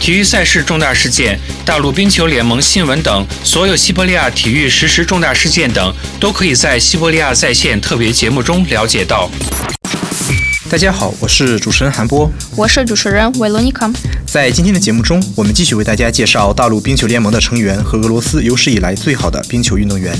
体育赛事重大事件、大陆冰球联盟新闻等，所有西伯利亚体育实时重大事件等，都可以在西伯利亚在线特别节目中了解到。大家好，我是主持人韩波，我是主持人维罗妮卡。在今天的节目中，我们继续为大家介绍大陆冰球联盟的成员和俄罗斯有史以来最好的冰球运动员。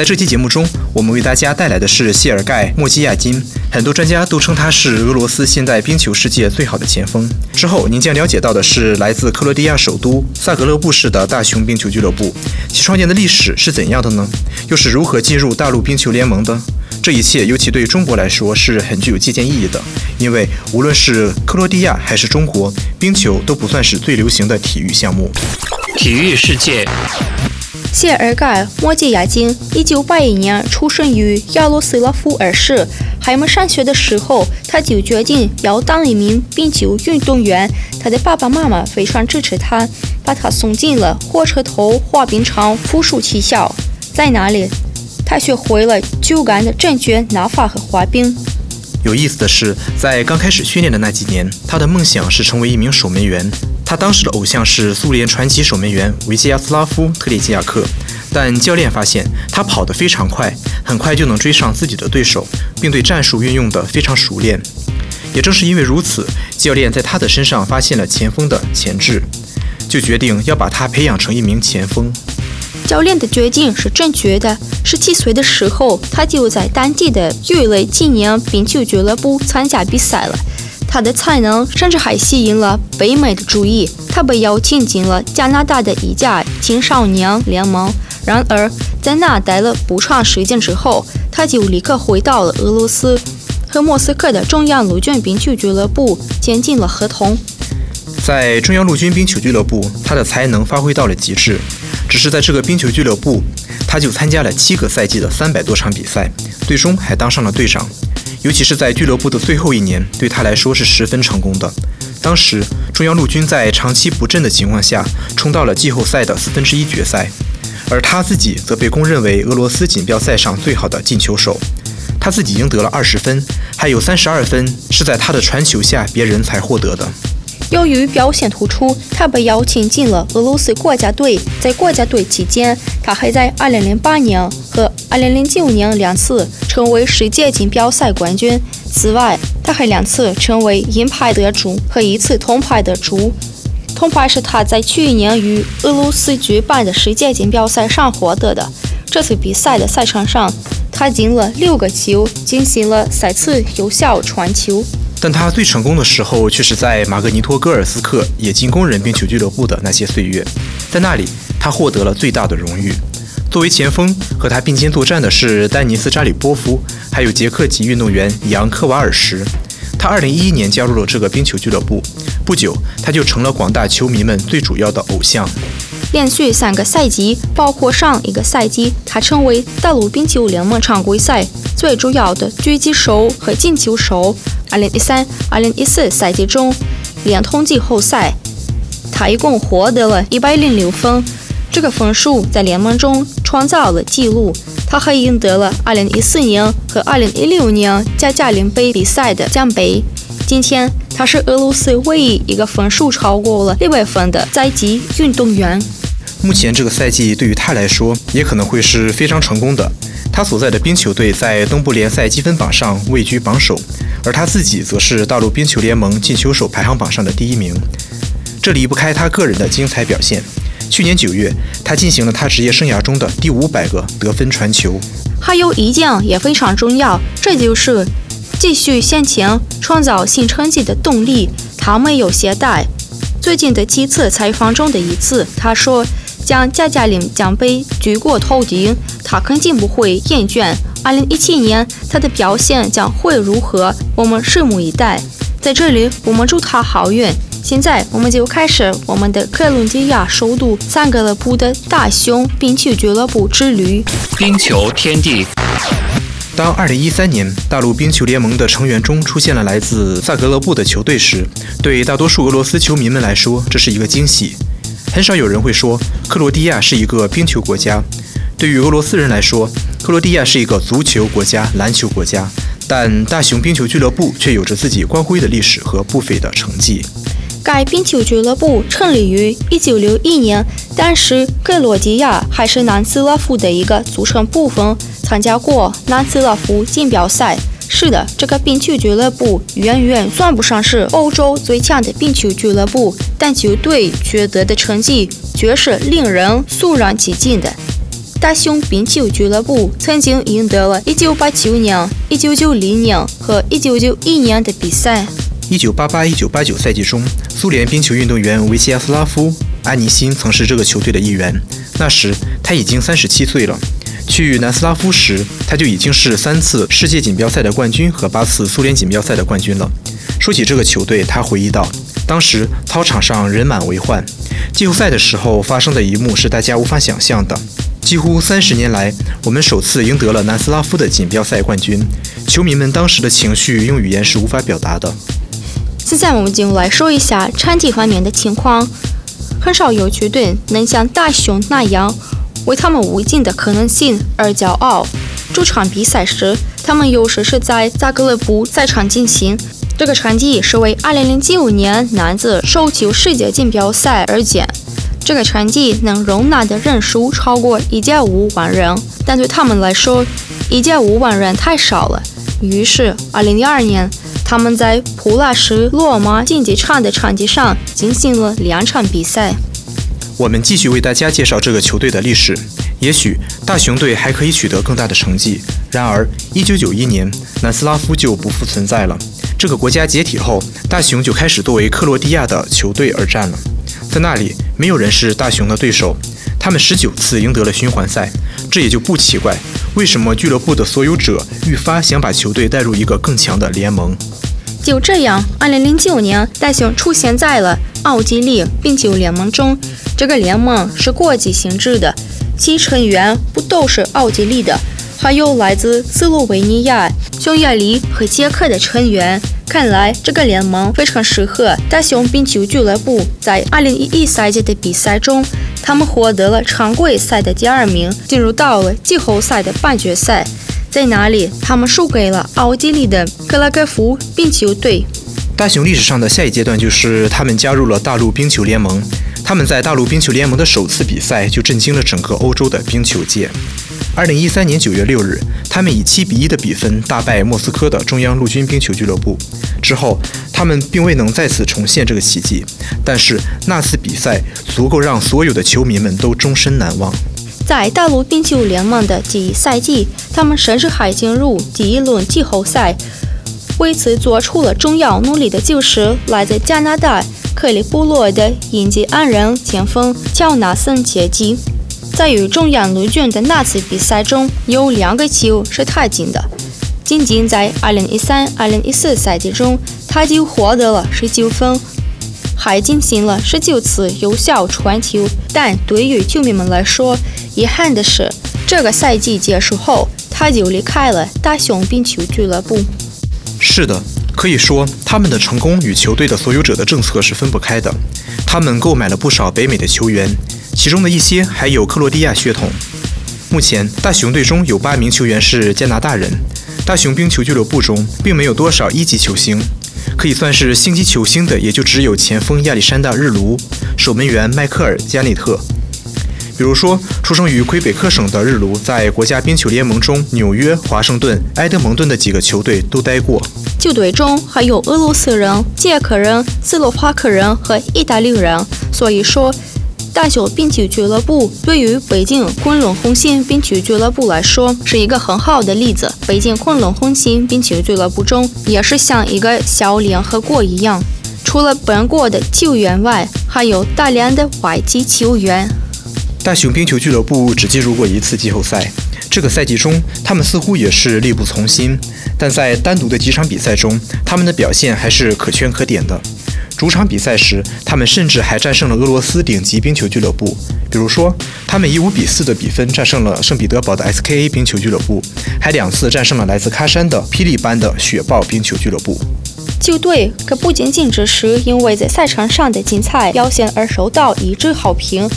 在这期节目中，我们为大家带来的是谢尔盖·莫基亚金。很多专家都称他是俄罗斯现代冰球世界最好的前锋。之后，您将了解到的是来自克罗地亚首都萨格勒布市的大熊冰球俱乐部，其创建的历史是怎样的呢？又是如何进入大陆冰球联盟的？这一切尤其对中国来说是很具有借鉴意义的，因为无论是克罗地亚还是中国，冰球都不算是最流行的体育项目。体育世界。谢尔盖·莫季亚金，一九八一年出生于亚罗斯拉夫二世。还没上学的时候，他就决定要当一名冰球运动员。他的爸爸妈妈非常支持他，把他送进了火车头滑冰场附属学校。在那里，他学会了球杆的正确拿法和滑冰。有意思的是，在刚开始训练的那几年，他的梦想是成为一名守门员。他当时的偶像是苏联传奇守门员维基亚斯拉夫·特列季亚克，但教练发现他跑得非常快，很快就能追上自己的对手，并对战术运用得非常熟练。也正是因为如此，教练在他的身上发现了前锋的潜质，就决定要把他培养成一名前锋。教练的决定是正确的。十七岁的时候，他就在当地的鱼类纪念冰球俱乐部参加比赛了。他的才能甚至还吸引了北美的注意，他被邀请进了加拿大的一家青少年联盟。然而，在那待了不长时间之后，他就立刻回到了俄罗斯，和莫斯科的中央陆军冰球俱乐部签订了合同。在中央陆军冰球俱乐部，他的才能发挥到了极致。只是在这个冰球俱乐部，他就参加了七个赛季的三百多场比赛，最终还当上了队长。尤其是在俱乐部的最后一年，对他来说是十分成功的。当时，中央陆军在长期不振的情况下，冲到了季后赛的四分之一决赛，而他自己则被公认为俄罗斯锦标赛上最好的进球手。他自己赢得了二十分，还有三十二分是在他的传球下别人才获得的。由于表现突出，他被邀请进了俄罗斯国家队。在国家队期间，他还在2008年和2009年两次成为世界锦标赛冠军。此外，他还两次成为银牌得主和一次铜牌得主。铜牌是他在去年于俄罗斯举办的世界锦标赛上获得的。这次比赛的赛场上，他进了六个球，进行了三次有效传球。但他最成功的时候却是在马格尼托戈尔斯克冶金工人冰球俱乐部的那些岁月，在那里他获得了最大的荣誉。作为前锋，和他并肩作战的是丹尼斯扎里波夫，还有捷克籍运动员扬科瓦尔什。他2011年加入了这个冰球俱乐部，不久他就成了广大球迷们最主要的偶像。连续三个赛季，包括上一个赛季，他成为大陆冰球联盟常规赛最主要的狙击手和进球手。2013、2014赛季中，连通季后赛，他一共获得了一百零六分，这个分数在联盟中创造了纪录。他还赢得了2014年和2016年加加林杯比赛的奖杯。今天，他是俄罗斯唯一一个分数超过了六百分的在籍运动员。目前这个赛季对于他来说也可能会是非常成功的。他所在的冰球队在东部联赛积分榜上位居榜首，而他自己则是大陆冰球联盟进球手排行榜上的第一名。这离不开他个人的精彩表现。去年九月，他进行了他职业生涯中的第五百个得分传球。还有一件也非常重要，这就是继续向前创造新成绩的动力。他没有懈怠。最近的几次采访中的一次，他说。将加加林奖杯举过头顶，他肯定不会厌倦。二零一七年他的表现将会如何？我们拭目以待。在这里，我们祝他好运，现在我们就开始我们的克伦比亚首都萨格勒布的大熊冰球俱乐部之旅。冰球天地。当2013年大陆冰球联盟的成员中出现了来自萨格勒布的球队时，对大多数俄罗斯球迷们来说，这是一个惊喜。很少有人会说克罗地亚是一个冰球国家。对于俄罗斯人来说，克罗地亚是一个足球国家、篮球国家。但大熊冰球俱乐部却有着自己光辉的历史和不菲的成绩。该冰球俱乐部成立于1961年，当时克罗地亚还是南斯拉夫的一个组成部分，参加过南斯拉夫锦标赛。是的，这个冰球俱乐部远远算不上是欧洲最强的冰球俱乐部，但球队取得的成绩却是令人肃然起敬的。大熊冰球俱乐部曾经赢得了1989年、1990年和1991年的比赛。1988-1989赛季中，苏联冰球运动员维西亚斯拉夫·安尼辛曾是这个球队的一员，那时他已经37岁了。去南斯拉夫时，他就已经是三次世界锦标赛的冠军和八次苏联锦标赛的冠军了。说起这个球队，他回忆道：“当时操场上人满为患，季后赛的时候发生的一幕是大家无法想象的。几乎三十年来，我们首次赢得了南斯拉夫的锦标赛冠军，球迷们当时的情绪用语言是无法表达的。”现在我们就来说一下场地方面的情况。很少有球队能像大熊那样。为他们无尽的可能性而骄傲。主场比赛时，他们有时是在扎格勒布赛场进行。这个场地是为2009年男子手球世界锦标赛而建。这个场地能容纳的人数超过1.5万人，但对他们来说，1.5万人太少了。于是，2002年，他们在普拉什罗马竞技场的场地上进行了两场比赛。我们继续为大家介绍这个球队的历史。也许大熊队还可以取得更大的成绩。然而，1991年，南斯拉夫就不复存在了。这个国家解体后，大熊就开始作为克罗地亚的球队而战了。在那里，没有人是大熊的对手。他们19次赢得了循环赛，这也就不奇怪。为什么俱乐部的所有者愈发想把球队带入一个更强的联盟？就这样，2009年，大熊出现在了奥地利冰球联盟中。这个联盟是国际性质的，其成员不都是奥地利的，还有来自斯洛维尼亚、匈牙利和捷克的成员。看来这个联盟非常适合大熊冰球俱乐部。在2011赛季的比赛中，他们获得了常规赛的第二名，进入到了季后赛的半决赛。在哪里，他们输给了奥地利的克拉科夫冰球队。大熊历史上的下一阶段就是他们加入了大陆冰球联盟。他们在大陆冰球联盟的首次比赛就震惊了整个欧洲的冰球界。二零一三年九月六日，他们以七比一的比分大败莫斯科的中央陆军冰球俱乐部。之后，他们并未能再次重现这个奇迹，但是那次比赛足够让所有的球迷们都终身难忘。在大陆冰球联盟的第一赛季，他们甚至还进入第一轮季后赛。为此做出了重要努力的就是来自加拿大。克里布罗的印第安人前锋乔纳森·切基，在与中央陆军的那次比赛中，有两个球是他进的。仅仅在2013-2014赛季中，他就获得了19分，还进行了19次有效传球。但对于球迷们来说，遗憾的是，这个赛季结束后，他就离开了大熊冰球俱乐部。是的。可以说，他们的成功与球队的所有者的政策是分不开的。他们购买了不少北美的球员，其中的一些还有克罗地亚血统。目前，大熊队中有八名球员是加拿大人。大熊冰球俱乐部中并没有多少一级球星，可以算是星级球星的也就只有前锋亚历山大·日卢、守门员迈克尔·加内特。比如说，出生于魁北克省的日卢，在国家冰球联盟中，纽约、华盛顿、埃德蒙顿的几个球队都待过。球队中还有俄罗斯人、捷克人、斯洛伐克人和意大利人。所以说，大小冰球俱乐部对于北京昆仑红星冰球俱乐部来说是一个很好的例子。北京昆仑红星冰球俱乐部中也是像一个小联合国一样，除了本国的球员外，还有大量的外籍球员。大熊冰球俱乐部只进入过一次季后赛，这个赛季中，他们似乎也是力不从心。但在单独的几场比赛中，他们的表现还是可圈可点的。主场比赛时，他们甚至还战胜了俄罗斯顶级冰球俱乐部。比如说，他们以五比四的比分战胜了圣彼得堡的 SKA 冰球俱乐部，还两次战胜了来自喀山的霹雳般的雪豹冰球俱乐部。球队可不仅仅只是因为在赛场上的精彩表现而受到一致好评。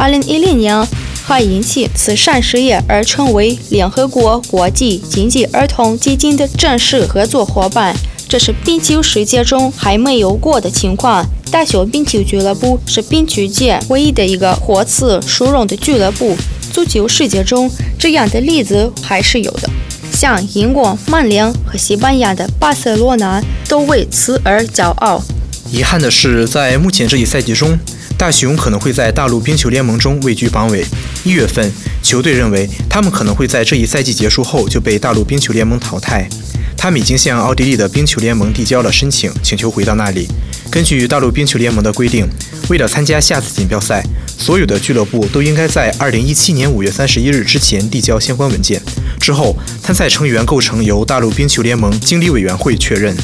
2010年，还引起慈善事业而成为联合国国际经济儿童基金的正式合作伙伴。这是冰球世界中还没有过的情况。大小冰球俱乐部是冰球界唯一的一个获此殊荣的俱乐部。足球世界中这样的例子还是有的，像英国曼联和西班牙的巴塞罗那都为此而骄傲。遗憾的是，在目前这一赛季中，大熊可能会在大陆冰球联盟中位居榜尾。一月份，球队认为他们可能会在这一赛季结束后就被大陆冰球联盟淘汰。他们已经向奥地利的冰球联盟递交了申请，请求回到那里。根据大陆冰球联盟的规定，为了参加下次锦标赛，所有的俱乐部都应该在2017年5月31日之前递交相关文件。之后，参赛成员构成由大陆冰球联盟经理委员会确认。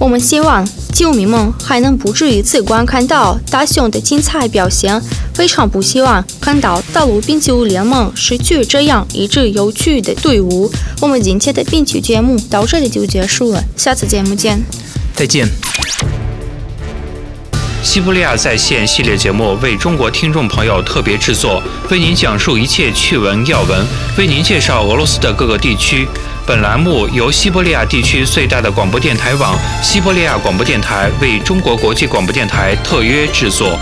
我们希望球迷们还能不止一次观看到大雄的精彩表现，非常不希望看到大陆冰球联盟失去这样一支有趣的队伍。我们今天的冰球节目到这里就结束了，下次节目见，再见。西伯利亚在线系列节目为中国听众朋友特别制作，为您讲述一切趣闻要闻，为您介绍俄罗斯的各个地区。本栏目由西伯利亚地区最大的广播电台网——西伯利亚广播电台为中国国际广播电台特约制作。